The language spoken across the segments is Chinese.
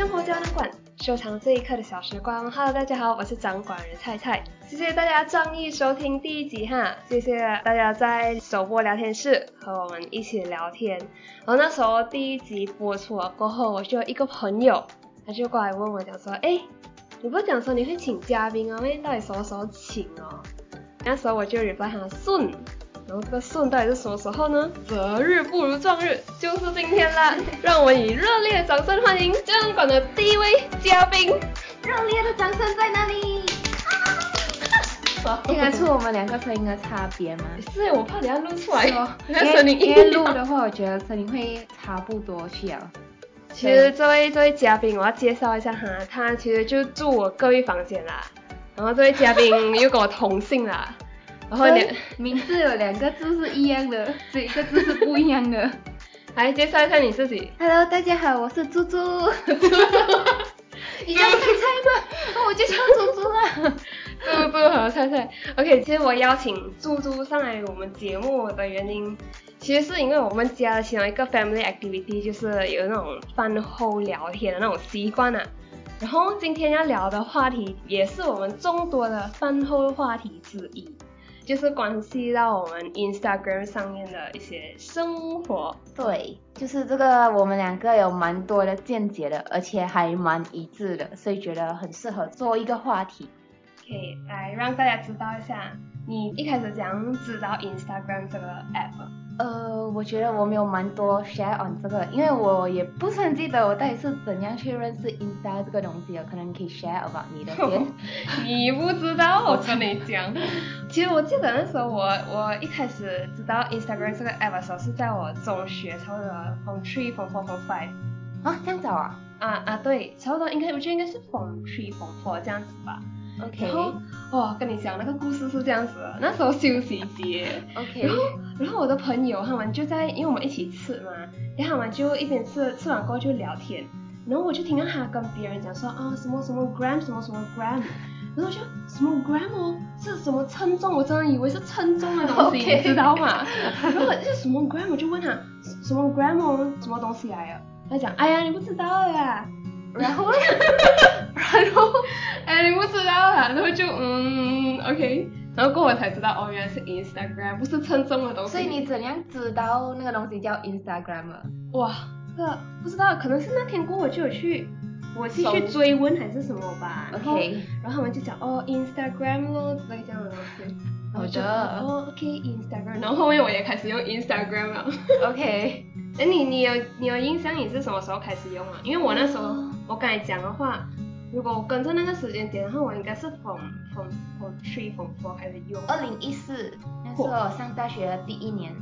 生活胶囊馆，收藏这一刻的小时光。Hello，大家好，我是掌管人菜菜。谢谢大家仗义收听第一集哈，谢谢大家在首播聊天室和我们一起聊天。然后那时候第一集播出了过后，我就有一个朋友，他就过来问我讲说，哎，你不是讲说你会请嘉宾啊？那到底什么时候请哦？那时候我就 reply 他顺。然后这个顺带是什么时候呢？择日不如撞日，就是今天啦！让我们以热烈的掌声欢迎江馆的第一位嘉宾。热烈的掌声在哪里？听得出我们两个声音的差别吗？是，我怕等下录出来哦。因为因为录的话，我觉得声音会差不多去啊。其实这位这位嘉宾，我要介绍一下哈，他其实就住我隔壁房间啦。然后这位嘉宾又跟我同姓啦。然后两 名字有两个字是一样的，这一个字是不一样的。来 介绍一下你自己。Hello，大家好，我是猪猪。你叫菜菜吗？那我就叫猪猪了。猪猪和菜菜。OK，其实我邀请猪猪上来我们节目的原因，其实是因为我们家的其中一个 family activity 就是有那种饭后聊天的那种习惯啊。然后今天要聊的话题也是我们众多的饭后话题之一。就是关系到我们 Instagram 上面的一些生活，对，就是这个我们两个有蛮多的见解的，而且还蛮一致的，所以觉得很适合做一个话题，可以来让大家知道一下，你一开始怎样知道 Instagram 这个 app。呃，我觉得我没有蛮多 share on 这个，因为我也不是很记得我到底是怎样去认识 Insta 这个东西的，可能你可以 share about 你的 先。你不知道，我跟你讲。其实我记得那时候我我一开始知道 Instagram 这个 app 的时候是在我中学差不多 from three from four from five。啊，这样早啊？啊啊对，差不多应该我觉得应该是 from three from four 这样子吧。OK，然后哇，跟你讲那个故事是这样子的，那时候休息节，OK，然后然后我的朋友他们就在，因为我们一起吃嘛，然后他们就一边吃吃完过后就聊天，然后我就听到他跟别人讲说啊什么什么 gram 什么什么 gram，然后就什么 gram 哦，是什么称重，我真的以为是称重的东西，你知道吗？然后是什么 gram，我就问他什么 gram 哦，什么东西来的？他讲哎呀你不知道呀。然后，然后，哎，你不知道啊？然后就嗯，OK，然后过后才知道，哦，原来是 Instagram，不是称重的东西。所以你怎样知道那个东西叫 Instagram 啊？哇，这个不知道，可能是那天过后就有去，我是去追问还是什么吧。OK，然后他们就讲，哦，Instagram 咯，之类这样的东西。好的。哦，OK，Instagram，然后后面我也开始用 Instagram 了。OK，哎，你你有你有印象你是什么时候开始用啊？因为我那时候。我刚才讲的话，如果我跟着那个时间点的话，我应该是 from from from three from four 开始用。二零一四，那是我上大学的第一年。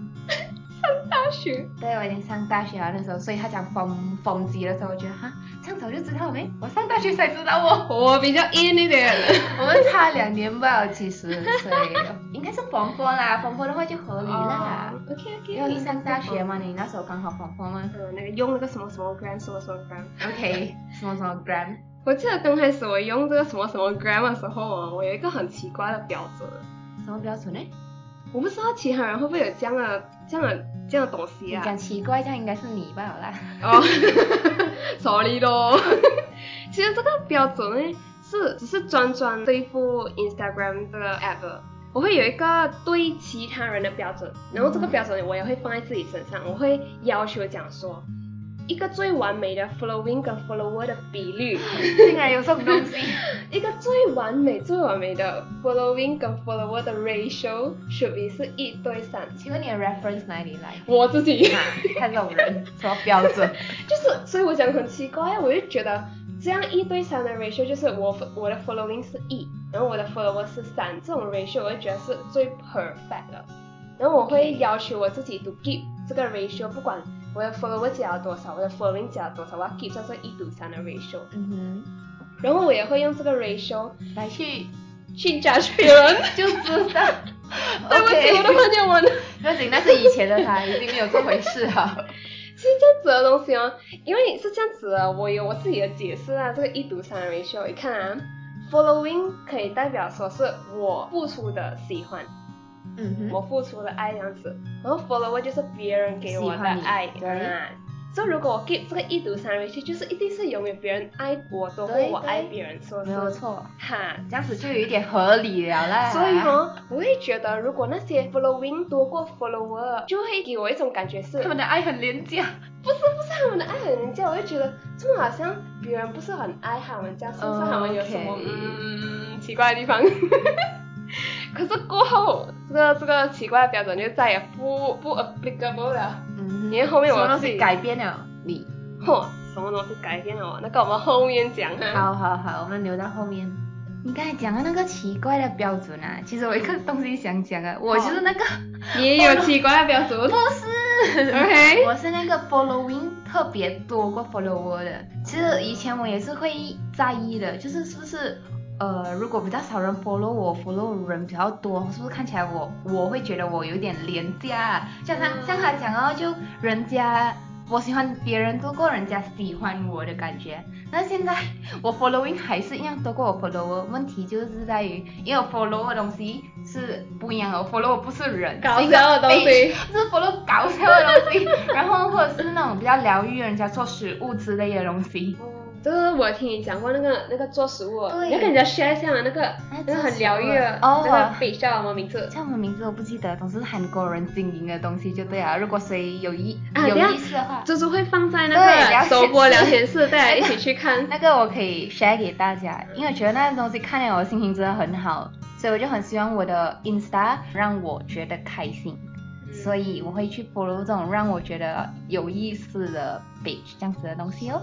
上大学？对，我已经上大学了那时候，所以他讲风风级的时候，我觉得哈，这样早就知道了没？我上大学才知道哦。我比较 in 一点。我们差两年吧，其实，所以应该是风风啦，风风的话就合理啦。OK OK。因为你上大学嘛，你那时候刚好风风嘛。嗯，那个用那个什么什么 gram 什么什么 gram。OK，什么什么 gram。我记得刚开始我用这个什么什么 gram 的时候，我有一个很奇怪的标准。什么标准呢？我不知道其他人会不会有这样的、这样的、这样的东西啊？讲奇怪，这样应该是你吧？好啦。哦，sorry 咯。其实这个标准呢，是只是专专对付 Instagram 这个 app。我会有一个对其他人的标准，然后这个标准我也会放在自己身上。我会要求讲说。一个最完美的 following 跟 follower 的比率，竟然有这种东西。一个最完美、最完美的 following 跟 follower 的 ratio should be 是一对三。请问你的 reference 哪里来？我自己。看这种人什么标准？就是，所以我讲很奇怪，我就觉得这样一对三的 ratio 就是我我的 following 是一，然后我的 follower 是三，这种 ratio 我就觉得是最 perfect 的。然后我会要求我自己 to keep 这个 ratio，不管。我的 follower 加了多少，我的 following 加了多少，我要 keep 在这一赌三的 ratio。嗯哼。然后我也会用这个 ratio 来去去加别人，就知道。对不起，我的朋友们。不行，那是以前的他，已经没有这回事了。是这样子的东西哦，因为是这样子的，我有我自己的解释啊。这个一赌三的 ratio，你看啊，following 可以代表说是我付出的喜欢。我付出的爱这样子，然后 follower 就是别人给我的爱，对啊，就如果我 keep 这个一读三 ratio，就是一定是永远别人爱我多过我爱别人，是不是？没有错，哈。这样子就有一点合理了啦。所以哦，我会觉得如果那些 following 多过 follower，就会给我一种感觉是，他们的爱很廉价。不是不是他们的爱很廉价，我就觉得这么好像别人不是很爱他们这样，是不是他们有什么、嗯奇怪的地方？可是过后，这个这个奇怪的标准就再也不不 applicable 了。嗯因为后面我什么东自己西改变了你。嚯，什么东西改变了我？那个我们后面讲哈。好好好，我们留到后面。你刚才讲的那个奇怪的标准啊，其实我一个东西想讲啊，我就是那个，你也有 奇怪的标准不是 OK 我是那个 following 特别多过 follower 的。其实以前我也是会在意的，就是是不是呃，如果比较少人 follow 我，follow 人比较多，是不是看起来我我会觉得我有点廉价？像他嗯像他讲哦，就人家。我喜欢别人多过人家喜欢我的感觉，那现在我 following 还是一样多过我 follower，问题就是在于，因为我 follow 的东西是不一样的，我 follow 不是人，搞笑的东西是 follow 搞笑的东西，然后或者是那种比较疗愈人家做食物之类的东西。哦这个我听你讲过那个那个做食物，要跟人家 share 一下那个那那个很疗愈的那个比叫什么名字？叫什么名字我不记得，总是韩国人经营的东西就对了。如果谁有意、有意思的话，猪猪会放在那个首播聊天室，大家 一起去看。那个我可以 share 给大家，因为我觉得那个东西看了我心情真的很好，所以我就很希望我的 Insta 让我觉得开心，所以我会去 follow 这种让我觉得有意思的 page 这样子的东西哦。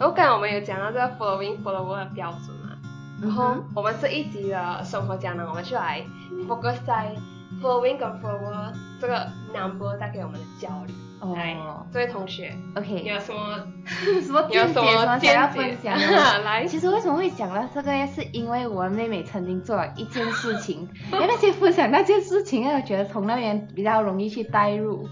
我刚才我们有讲到这个 following follower 的标准嘛，然后我们这一集的生活胶囊，我们就来 focus 在 following 跟 follower 这个 number 带给我们的焦虑。来哦，这位同学，，OK，有什么 什么你有什见解 想要分享的？来，其实为什么会讲到这个，是因为我妹妹曾经做了一件事情，因为那些分享那件事情，我觉得从那边比较容易去带入。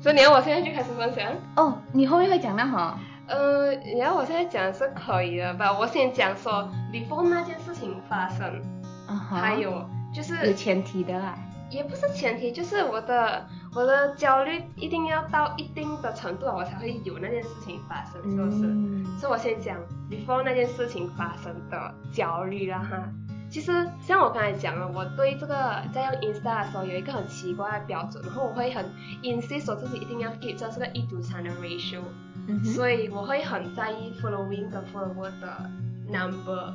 所以你要我现在就开始分享？哦，你后面会讲到哈？呃，然后我现在讲是可以的吧？我先讲说 before 那件事情发生，还有就是有前提的啦。也不是前提，就是我的我的焦虑一定要到一定的程度，我才会有那件事情发生，是不是？嗯所以我先讲 before 那件事情发生的焦虑啦哈。其实像我刚才讲了，我对这个在用 Insta 的时候有一个很奇怪的标准，然后我会很 insist 说自己一定要 keep 这是个一赌三的 ratio，、嗯所以我会很在意 following 跟 follower 的 number。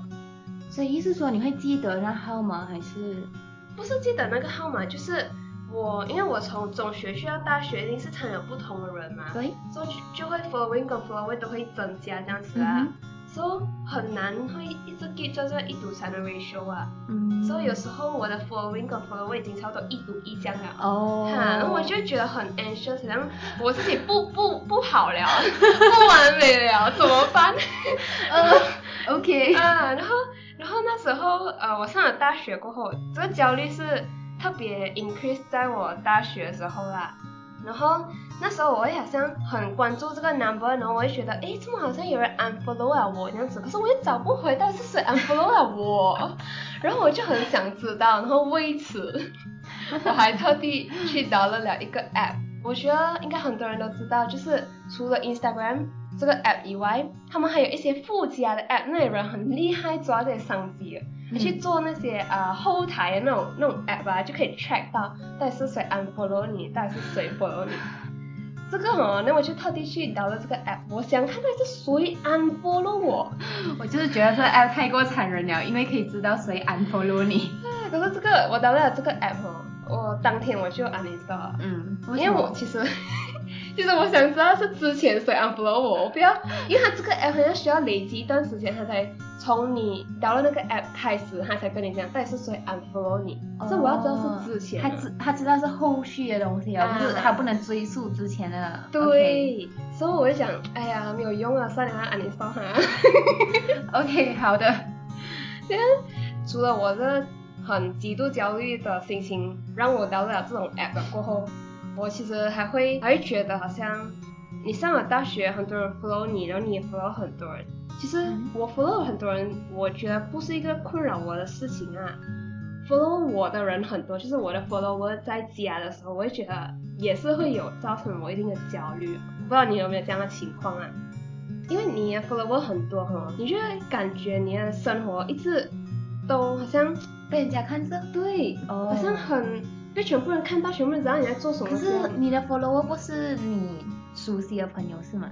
所以意思说你会记得那号码还是？不是记得那个号码，就是我，因为我从中学去到大学，一定是常有不同的人嘛，对。所以就就会 following 跟 follower 都会增加这样子啊，嗯所以很难会一直在这个一赌三的 ratio 啊，嗯所以有时候我的 following 跟 follower 已经差不多一赌一这样了。哦。哈，我就会觉得很 anxious，然后我自己不 不不好了，不完美了，怎么办？呃，OK。啊，然后然后那时候呃，我上了大学过后，这个焦虑是特别 increase 在我大学的时候啦。然后那时候我也好像很关注这个 number，然后我也觉得，诶，怎么好像有人 unfollow 了我这样子，可是我又找不回到底是谁 unfollow 了我，然后我就很想知道，然后为此 我还特地去 download 了一个 app，我觉得应该很多人都知道，就是除了 Instagram 这个 app 以外，他们还有一些附加的 app，那些人很厉害，抓这些商机去做那些呃后台的那种那种 app 啊，就可以 track 到到底是谁 unfollow 你，到底是谁 follow 你。这个哦，那我就特地去导了这个 app，我想看到底是谁 unfollow 我。我就是觉得这个 app 太过残忍了，因为可以知道谁 unfollow 你。啊，可是这个我导了这个 app 哦，我当天我就 uninstall 了。嗯，因为我其实，其实我想知道是之前谁 unfollow 我，我不要，因为他这个 app 好像需要累积一段时间，他才从你到了那个 app 开始，他才跟你讲到底是谁 unfollow 你，所以我要知道是之前。他知他知道是后续的东西而，啊就是他不能追溯之前的。对所以我就想，哎呀，没有用啊，算了啊，uninstall 它。OK，好的。除了我这很极度焦虑的心情让我到了这种 app 了过后，我其实还会还会觉得好像你上了大学，很多人 follow 你，然后你也 follow 很多人。其实嗯我 follow 很多人，我觉得不是一个困扰我的事情啊。follow 我的人很多，就是我的 follower 在家的时候，我会觉得也是会有造成我一定的焦虑。不知道你有没有这样的情况啊？因为你的 follower 很多哈，你就会感觉你的生活一直都好像被人家看着。对，哦好像很被全部人看到，全部人知道你在做什么可是。你的 follower 不是你熟悉的朋友是吗？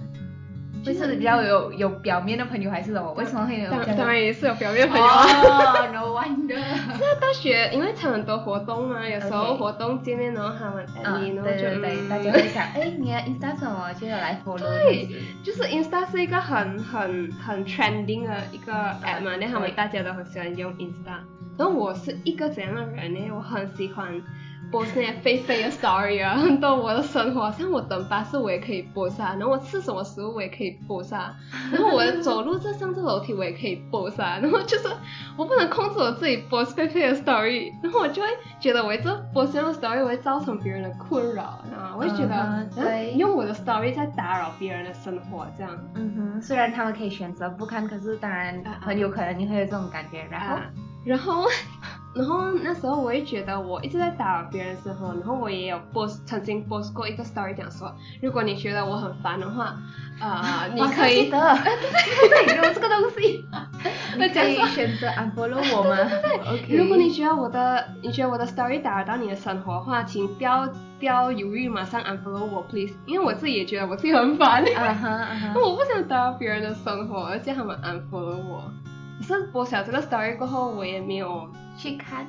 就是比较有有表面的朋友还是什么？为什么会有当然也是有表面朋友啊。哦，no wonder。在大学，因为常很多活动嘛，有时候活动见面，然后他们然后就对大家会想，哎，你的 Insta 什么，就要来 follow 对。就是 Insta 是一个很很很 trending 的一个 app 嘛，那他们大家都很喜欢用 Insta。然后我是一个怎样的人呢？我很喜欢 post 那些飞飞的 story 啊，很多我的生活，像我等巴士我也可以 post 啊，然后我吃什么食物我也可以 post 啊，然后我走路这上这楼梯我也可以 post 啊，然后就是我不能控制我自己 post 飞飞的 story，然后我就会觉得我一直 post 这样的 story 我会造成别人的困扰，你知道吗？我会觉得、对用我的 story 在打扰别人的生活这样。嗯哼，虽然他们可以选择不看，可是当然很有可能你会有这种感觉。然后啊，然后，然后那时候我也觉得我一直在打扰别人的生活，然后我也有 boss 曾经 boss 过一个 story 讲说，如果你觉得我很烦的话，啊、你可以记得，对 对，有这个东西，你 可以选择 unfollow 我吗？OK。如果你觉得我的你觉得我的 story 打扰到你的生活的话，请不要不要犹豫，马上 unfollow 我 please，因为我自己也觉得我自己很烦。啊哈啊哈，我不想打扰别人的生活，而且他们 unfollow 我。可是播小这个 story 过后，我也没有去看，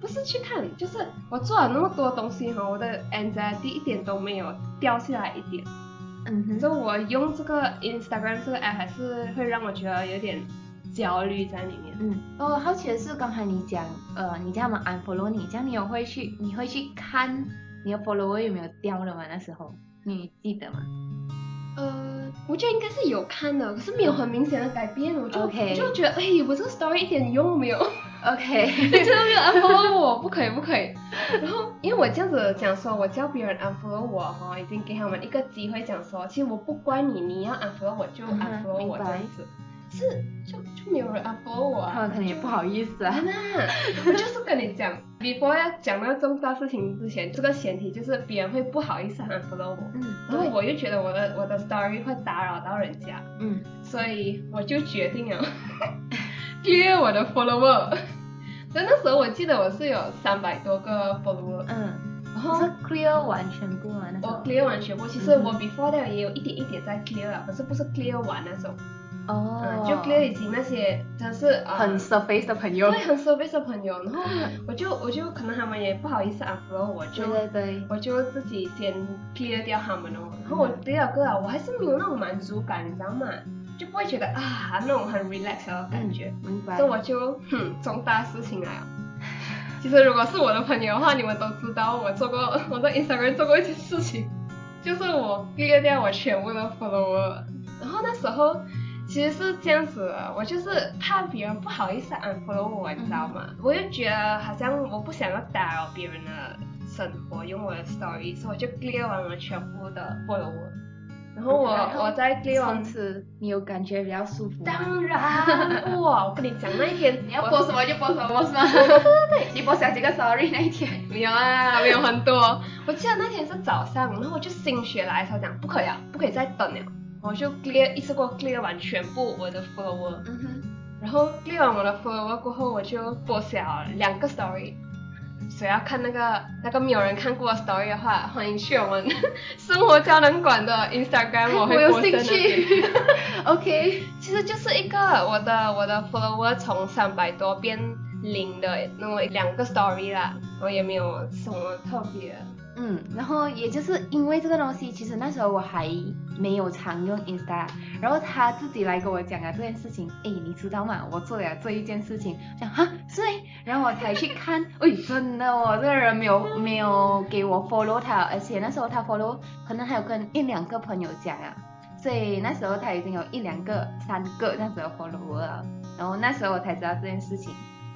不是去看，就是我做了那么多东西哈，我的 anxiety 一点都没有掉下来一点。嗯哼，所以我用这个 Instagram 这个 app 还是会让我觉得有点焦虑在里面。嗯，哦，好奇的是刚才你讲，呃，你叫他们 unfollow 你，这样你有会去，你会去看你的 follower 有没有掉了吗？那时候你记得吗？呃，我觉得应该是有看的，可是没有很明显的改变，我就 OK 我就觉得，哎，我这个 story 一点用都没有。OK，你真的没有 unfollow 我，不可以不可以。然后因为我这样子讲说，我叫别人 unfollow 我哈，已经给他们一个机会讲说，其实我不怪你，你要 unfollow 我就 unfollow 我这样子。是就就没有人 unfollow 我啊。他们可能也不好意思啊。那我就是跟你讲，before 要讲那个重大事情之前，这个前提就是别人会不好意思 unfollow 我，嗯，然后，我又觉得我的我的 story 会打扰到人家，嗯，所以我就决定了 clear 我的 follower。所以那时候我记得我是有三百多个 follower，嗯，然后是 clear 完全部吗？那时我候 clear 完全部，其实我嗯 before 的也有一点一点在 clear 了，可是不是 clear 完那种，哦。嗯，就 clear 已经那些真是呃很 surface 的朋友。对，。很 surface 的朋友，然后 我就我就可能他们也不好意思 unfollow 我，就对对对，我就自己先 clear 掉他们哦，然后我 clear 个了，我还是没有那种满足感，你知道吗？就不会觉得啊那种很 relax 的感觉，嗯明白所以。我就哼重大事情来了。其实如果是我的朋友的话，你们都知道我做过 我在 Instagram 做过一件事情，就是我 clear 掉我全部的 follower，然后那时候其实是这样子的，我就是怕别人不好意思 unfollow 我，你知道吗？我就觉得好像我不想要打扰别人的生活，用我的 story，所以我就 clear 完了全部的 follower，然后我我在 clear 完从。此你有感觉比较舒服吗？当然，哇！我跟你讲，那一天 你要播什么就播什么是吗？对对对，你播小几个 sorry 那一天。没有啊，没有很多。我记得那天是早上，然后我就心血来潮讲不可以啊，不可以再等了，我就 clear 一次过 clear 完全部我的 follower，嗯哼。然后 clear 完我的 follower 过后，我就播小两个 story。谁要看那个那个没有人看过的 story 的话，欢迎去我们 生活胶囊馆的 Instagram，我我有会播在兴。趣。OK。其实就是一个我的我的 follower 从三百多变零的那么两个 story 啦，我也没有什么特别的。嗯，然后也就是因为这个东西，其实那时候我还没有常用 Insta，然后他自己来跟我讲啊这件事情，诶，你知道吗？我做了这一件事情，讲哈是诶，然后我才去看，诶，真的哦，这个人没有没有给我 follow 他，而且那时候他 follow 可能还有跟一两个朋友讲啊，所以那时候他已经有一两个、三个这样子的 follow 了，然后那时候我才知道这件事情。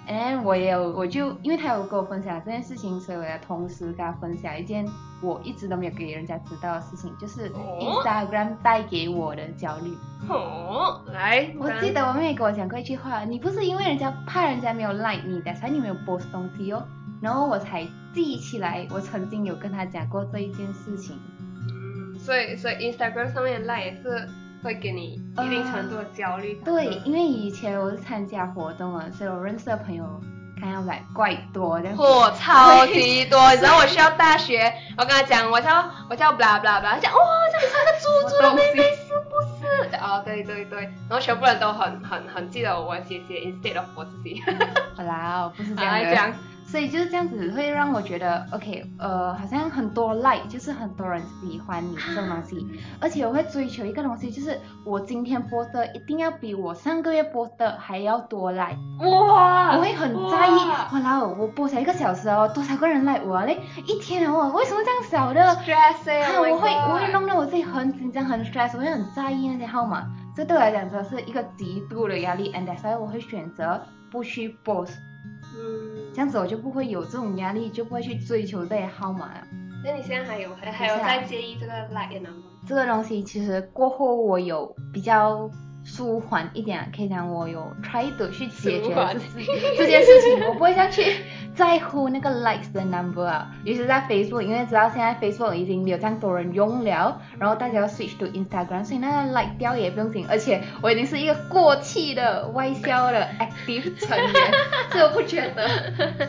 And 我也有，我就因为他有跟我分享这件事情，所以我要同时跟他分享一件我一直都没有给人家知道的事情，就是哦 Instagram 带给我的焦虑。哦，来，我记得我妹妹跟我讲过一句话，你不是因为人家怕人家没有 like 你的，所以你没有 post 东西哦，然后我才记起来，我曾经有跟他讲过这一件事情。嗯，所所以所以 Instagram 上面的 like 也是会给你一定程度的焦虑。对，因为以前我是参加活动啊，所以我认识的朋友看要来怪多的。嚯，超级多！你知道我需要大学，我跟他讲我叫我叫 blah blah blah，他讲哇，这里是个猪猪的妹妹是不是？哦，对对对，然后全部人都很很很记得我姐姐，instead of 我自己。好啦，我不是这样的。所以就是这样子，会让我觉得，OK，呃，好像很多 like，就是很多人喜欢你这种东西，而且我会追求一个东西，就是我今天播的一定要比我上个月播的还要多 like，哇，我会很在意，哇啦，我播才一个小时哦，多少个人 like 我嘞？一天哦，为什么这样少的？stress，我会我会弄得我自己很紧张很 stress，我会很在意那些号码，这对我来讲真的是一个极度的压力，and that's why 我会选择不去播。嗯，这样子我就不会有这种压力，就不会去追求这些号码了。那你现在还有还还有在介意这个 like number 吗？这个东西其实过后我有比较。舒缓一点，可以讲我有 try 的去解决这这件事情，我不会再去在乎那个 likes 的 number 啊。尤其是在 Facebook，因为知道现在 Facebook 已经没有这样多人用了，然后大家要 switch to Instagram，所以那个 like 掉也不用紧。而且我已经是一个过气的外销的 active 成员，所以我不觉得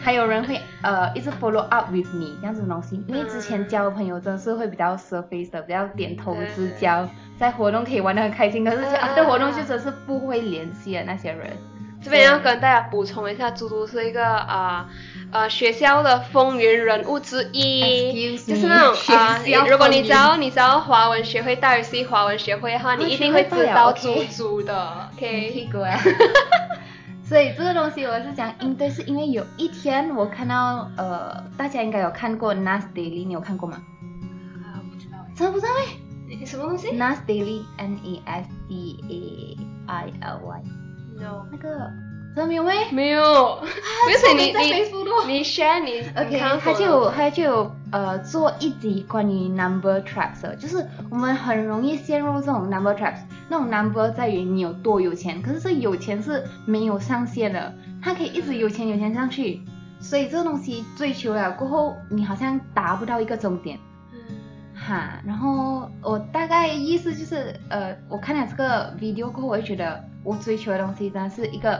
还有人会呃一直 follow up with me 这样子的东西。因为之前交的朋友真的是会比较 surface 的，比较点头之交。在活动可以玩得很开心，可是在活动就真是不会联系的那些人。这边要跟大家补充一下，猪猪是一个啊呃学校的风云人物之一，就是那种啊，如果你知道你知道华文学会大于 C 华文学会的话，你一定会知道 猪猪的。OK。所以这个东西我是讲应对，是因为有一天我看到呃，大家应该有看过 Nas Daily，你有看过吗？啊，不知道。真的不知道哎。什么东西？Nas Daily N E S D A I L Y。No。那个，真的没有咩？没有。不是你你你 share 你 OK，他就他就呃做一集关于 number traps，就是我们很容易陷入这种 number traps。那种 number 在于你有多有钱，可是这有钱是没有上限的，它可以一直有钱有钱上去。所以这个东西追求了过后，你好像达不到一个终点。哈，然后我大概意思就是，呃，我看了这个 video 过后，我就觉得我追求的东西真的是一个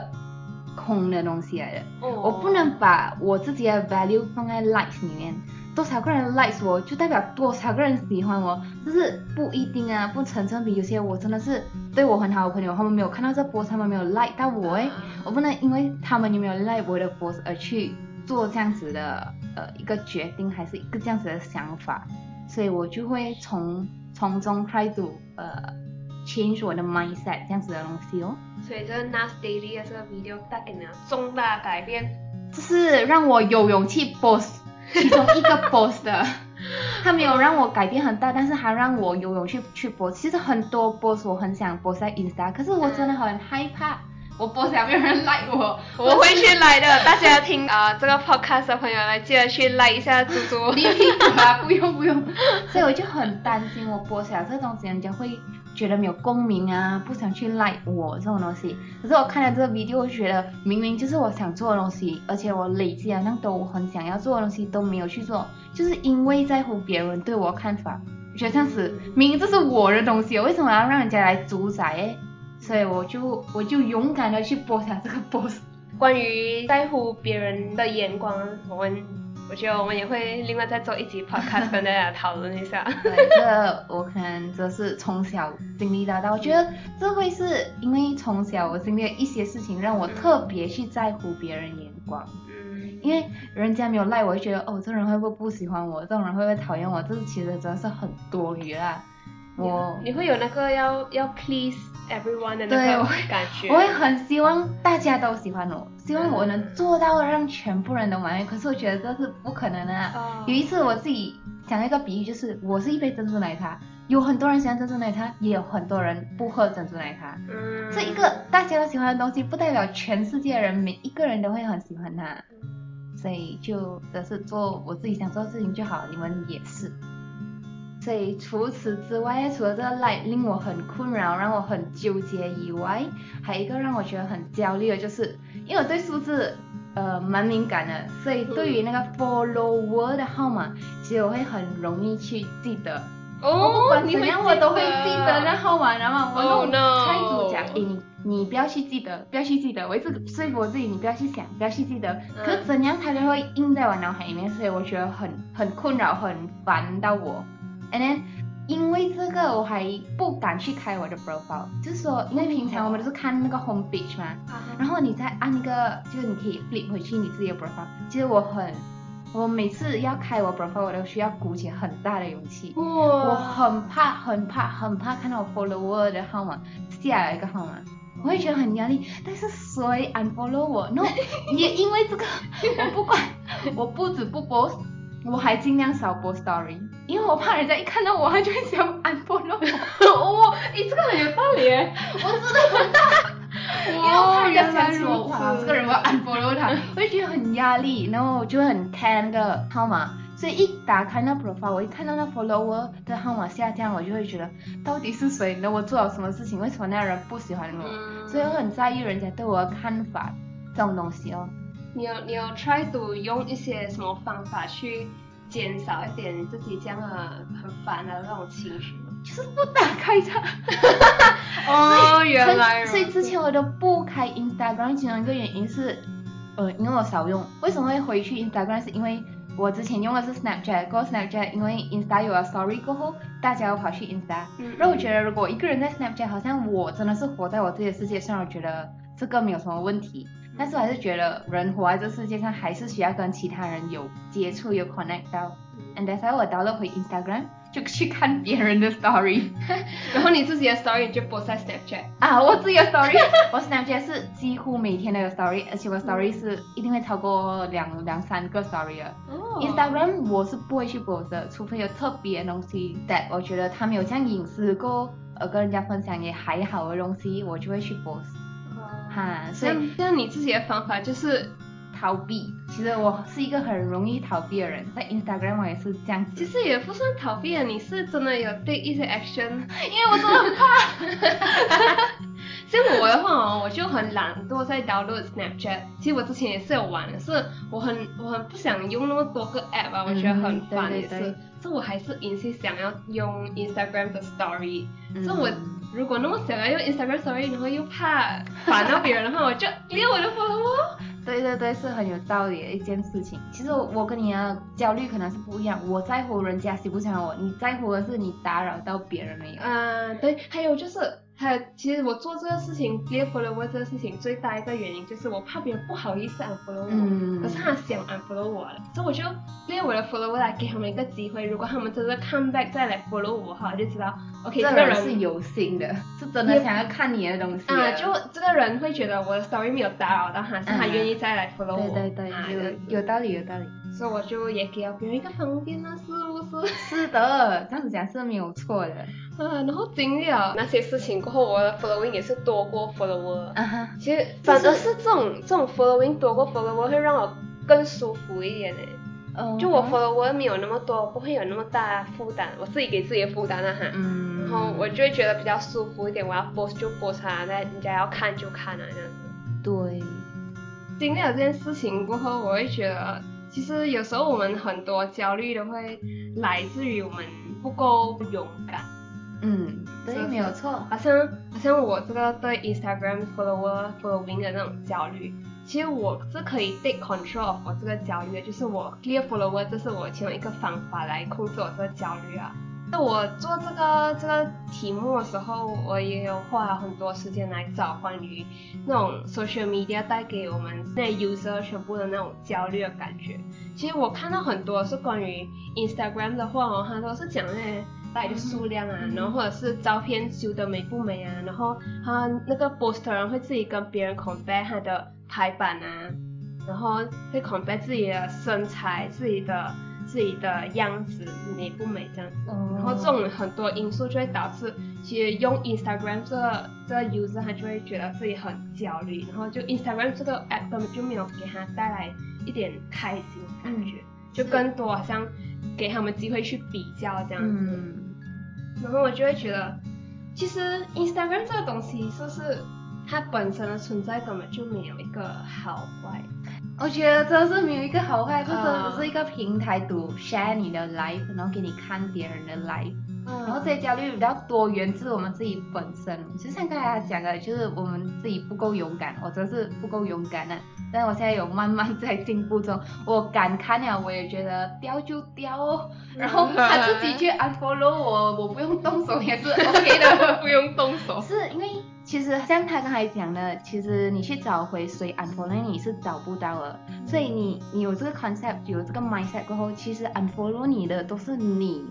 空的东西来的。哦。我不能把我自己的 value 放在 likes 里面，多少个人 likes 我就代表多少个人喜欢我，就是不一定啊，不成正比。有些我真的是对我很好的朋友，他们没有看到这波，他们没有 like 到我诶，我不能因为他们有没有 like 我的波而去做这样子的呃一个决定，还是一个这样子的想法。所以我就会从从中 try to 呃 change 我的 mindset 这样子的东西哦。所以这个 Nas Daily 的这个 video 带给你重大改变，就是让我有勇气 boss 其中一个 boss 的。他没有让我改变很大，但是他让我有勇气去播。其实很多 boss 我很想播在 Insta，可是我真的很害怕。我播下没有人 like 我，我会去 like 的。大家听啊这个 podcast 的朋友们记得去 like 一下猪猪。你屁啊，不用不用。所以我就很担心我播下这东西，人家会觉得没有共鸣啊，不想去 like 我这种东西。可是我看了这个 video，我觉得明明就是我想做的东西，而且我累积好像都很想要做的东西都没有去做，就是因为在乎别人对我看法。我觉得这样子，明明这是我的东西，为什么要让人家来主宰？所以我就我就勇敢的去播下这个 boss。关于在乎别人的眼光，我们我觉得我们也会另外再做一集 podcast 跟大家讨论一下。对，这我可能则是从小经历到大，我觉得这会是因为从小我经历了一些事情，让我特别去在乎别人眼光。嗯。因为人家没有赖我，就觉得哦，这人会不会不喜欢我？这种人会不会讨厌我？这其实真的是很多余啦。我你会有那个要要 please everyone 的那个感觉，我会很希望大家都喜欢我，希望我能做到让全部人都满意。可是我觉得这是不可能的。有一次我自己讲一个比喻，就是我是一杯珍珠奶茶，有很多人喜欢珍珠奶茶，也有很多人不喝珍珠奶茶。嗯，这一个大家都喜欢的东西，不代表全世界人每一个人都会很喜欢它。所以就只是做我自己想做的事情就好，你们也是。所以除此之外，除了这个 like 令我很困扰，让我很纠结以外，还有一个让我觉得很焦虑的，就是因为我对数字呃蛮敏感的，所以对于那个 follower 的号码，其实我会很容易去记得哦不管怎样我都会记记得那号码，然后我 Oh 就 no 开始讲，诶你你不要去记得，不要去记得，我一直说服我自己，你不要去想，不要去记得。嗯可是怎样它就会印在我脑海里面，所以我觉得很很困扰，很烦到我。And then 因为这个我还不敢去开我的 profile，就是说，因为平常我们都是看那个 home page 嘛，然后你再按那个，就是你可以 flip 回去你自己的 profile。其实我很，我每次要开我 profile，我都需要鼓起很大的勇气。我，很怕，很怕，很怕看到我 follower 的号码下来一个号码，我会觉得很压力。但是谁 unfollow 我？no，也因为这个，我不管，我不止不 post，我还尽量少 post story，因为我怕人家一看到我，他就会想 unfollow 我。哇，诶，这个很有道理耶。我真的很大，因为我怕人家想起我，原来哇，如此这个人我要 unfollow 他，我就觉得很压力，然后我就会很 care 那个号码，所以一打开那 profile，我一看到那 follower 的号码下降，我就会觉得到底是谁呢？我做了什么事情？为什么那个人不喜欢我？嗯所以我很在意人家对我的看法这种东西哦。你有你有 try to 用一些什么方法去减少一点自己这样的很烦的那种情绪吗？就是不打开它。哦，原来所以之前我都不开 Instagram，其中一个原因是，呃，因为我少用。为什么会回去 Instagram？是因为我之前用的是 Snapchat，过后 Snapchat 因为 Insta 有了 Story 过后，大家又跑去 Insta，嗯然后我觉得如果一个人在 Snapchat，好像我真的是活在我自己的世界上，我觉得这个没有什么问题。但是我还是觉得人活在这世界上，还是需要跟其他人有接触，有 connect 到。And that's why 我 download 回 Instagram，就去看别人的 story。然后你自己的 story 就 post 在 Snapchat。啊，我自己的 story，我 Snapchat 是几乎每天都有 story，而且我 story 是一定会超过两两三个 story 的。哦 Instagram 我是不会去 post 的，除非有特别的东西，that 我觉得他没有这样隐私过，呃，跟人家分享也还好的东西，我就会去 post。哈，所以这样这样你自己的方法就是，逃避，其实我是一个很容易逃避的人，在 Instagram 我也是这样子，其实也不算逃避啊，你是真的有 take 一些 action。因为我真的很怕。像我的话哦，我就很懒惰在 download Snapchat。其实我之前也是有玩的，是我很我很不想用那么多个 app 啊，我觉得很嗯烦也是。所以我还是硬是想要用 Instagram 的 Story。嗯所以我如果那么想要用 Instagram Story，然后又怕烦到别人的话，我就连我都 follow 对对对，是很有道理的一件事情。其实我我跟你的焦虑可能是不一样，我在乎人家喜不喜欢我，你在乎的是你打扰到别人没有。嗯，对，还有就是，还有，其实我做这个事情，clear follower 这个事情最大一个原因就是我怕别人不好意思 unfollow 我，嗯可是他想 unfollow 我了，所以我就 clear 我的 follower 来给他们一个机会，如果他们真的 come back 再来 follow 我哈，我就知道，OK，这这个人人是有心的，是真的想要看你的东西的。啊，就这个人会觉得我的 story 没有打扰到他，是他嗯愿意再来 follow 我，对对对，有有道理有道理。所以我就也给了别人一个方便啊，是不是？是的，这样子讲是没有错的。啊，然后经历了那些事情过后，我的 following 也是多过 follower。啊哈，其实反而是这种这种 following 多过 follower 会让我更舒服一点诶。嗯就我 follower 没有那么多，不会有那么大负担，我自己给自己的负担啊哈。嗯，然后我就会觉得比较舒服一点，我要 post 就 post 啊，那人家要看就看啊这样子。对，经历了这件事情过后，我会觉得，其实有时候我们很多焦虑都会来自于我们不够勇敢。嗯，对，没有错。好像好像我这个对 Instagram follower following 的那种焦虑，其实我是可以 take control of 我这个焦虑的，就是我 clear follower，这是我其中一个方法来控制我这个焦虑啊。那我做这个这个题目的时候，我也有花很多时间来找关于那种 social media 带给我们那 user 全部的那种焦虑的感觉。其实我看到很多是关于 Instagram 的话哦，它都是讲那些带的数量啊，嗯然后或者是照片修的美不美啊，然后它那个 poster 人会自己跟别人 compare 他的排版啊，然后会 compare 自己的身材、自己的自己的样子美不美这样子。哦然后这种很多因素就会导致，其实用 Instagram 这个这个 user 他就会觉得自己很焦虑，然后就 Instagram 这个 app 根本就没有给他带来一点开心的感觉，就更多好像给他们机会去比较这样子。嗯，然后我就会觉得，其实 Instagram 这个东西是不是它本身的存在根本就没有一个好坏？我觉得真的是没有一个好坏，这真啊的只是一个平台，to share 你的 life，然后给你看别人的 life。然后这些焦虑比较多源自我们自己本身，就像刚才他讲的，就是我们自己不够勇敢，我真是不够勇敢的。但我现在有慢慢在进步中，我敢看了，我也觉得掉就掉哦。然后他自己去 unfollow 我，我不用动手也是 OK 的，不用动手。是因为其实像他刚才讲的，其实你去找回谁 unfollow 你是找不到的，所以你你有这个 concept，有这个 mindset 过后，其实 unfollow 你的都是你。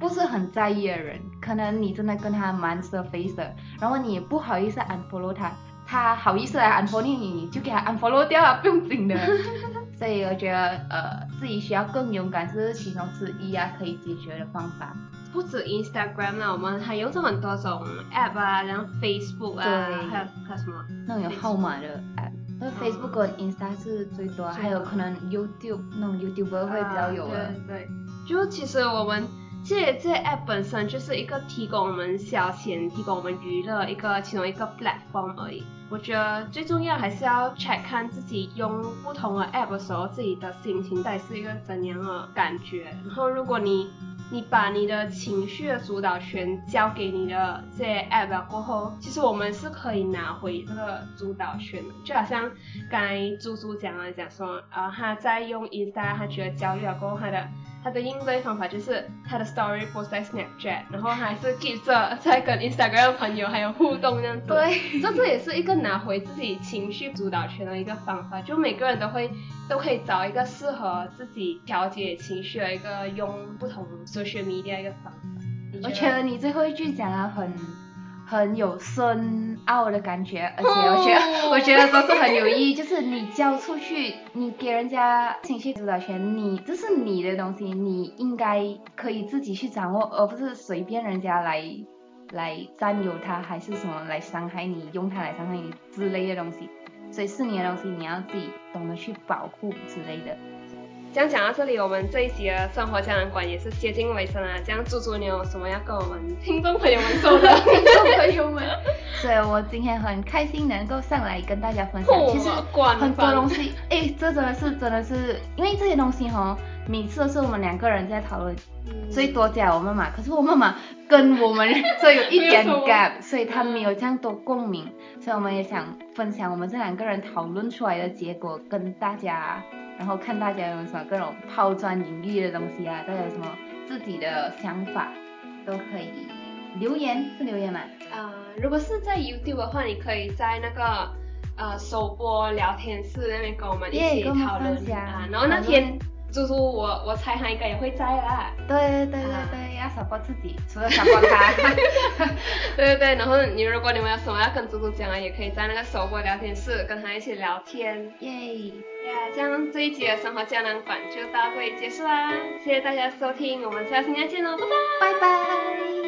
不是很在意的人，可能你真的跟他蛮 surface 的，然后你也不好意思 unfollow 他，他好意思来 unfollow 你，你就给他 unfollow 掉啊，不用紧的。所以我觉得呃自己需要更勇敢，这是其中之一啊，可以解决的方法。不止 Instagram 啦，我们还用着很多种 app 啊，然后 Facebook 啊，还有还有什么？那种有号码的 app，那 Facebook 跟 Insta 是最多，还有可能 YouTube 那种 YouTuber 会比较有的。对对，就其实我们。这这 app 本身就是一个提供我们消遣、提供我们娱乐一个其中一个 platform 而已。我觉得最重要还是要 check 看自己用不同的 app 的时候，自己的心情到底是一个怎样的感觉。然后如果你你把你的情绪的主导权交给你的这些 app 过后，其实我们是可以拿回这个主导权的。就好像刚才猪猪讲了讲说，呃，他在用 Instagram 他觉得焦虑了过后，他的他的应对方法就是他的 story post 在 Snapchat，然后还是 keep 着在跟 Instagram 朋友还有互动这样子。对，这这也是一个拿回自己情绪主导权的一个方法。就每个人都会都可以找一个适合自己调节情绪的一个用不同 social media 一个方法。我觉得你最后一句讲的很。很有深奥的感觉，而且我觉得 我觉得都是很有意义，就是你交出去，你给人家情绪主导权，你这是你的东西，你应该可以自己去掌握，而不是随便人家来来占有它，还是什么来伤害你，用它来伤害你之类的东西，所以是你的东西，你要自己懂得去保护之类的。这样讲到这里，我们这一集的生活胶囊馆也是接近尾声了。这样，猪猪你有什么要跟我们听众朋友们说的？听众朋友们，所以我今天很开心能够上来跟大家分享。其实很多东西，哎，这真的是真的是，因为这些东西哈，每次都是我们两个人在讨论，最多加我妈妈，可是我妈妈跟我们 这有一点 gap，所以她没有这样多共鸣，所以我们也想分享我们这两个人讨论出来的结果跟大家。然后看大家有什么各种抛砖引玉的东西啊，大家有什么自己的想法，都可以留言是留言吗？呃，如果是在 YouTube 的话，你可以在那个呃首播聊天室那边跟我们一起讨论啊。然后那天猪猪我我猜他应该也会在啦。对对对对对，要直播自己，除了直播他。对对对，然后你如果你们有什么要跟猪猪讲啊，也可以在那个首播聊天室跟他一起聊天。耶。这样这一集的生活胶囊馆就到这里结束啦，谢谢大家收听，我们下期再见喽，拜拜，拜拜。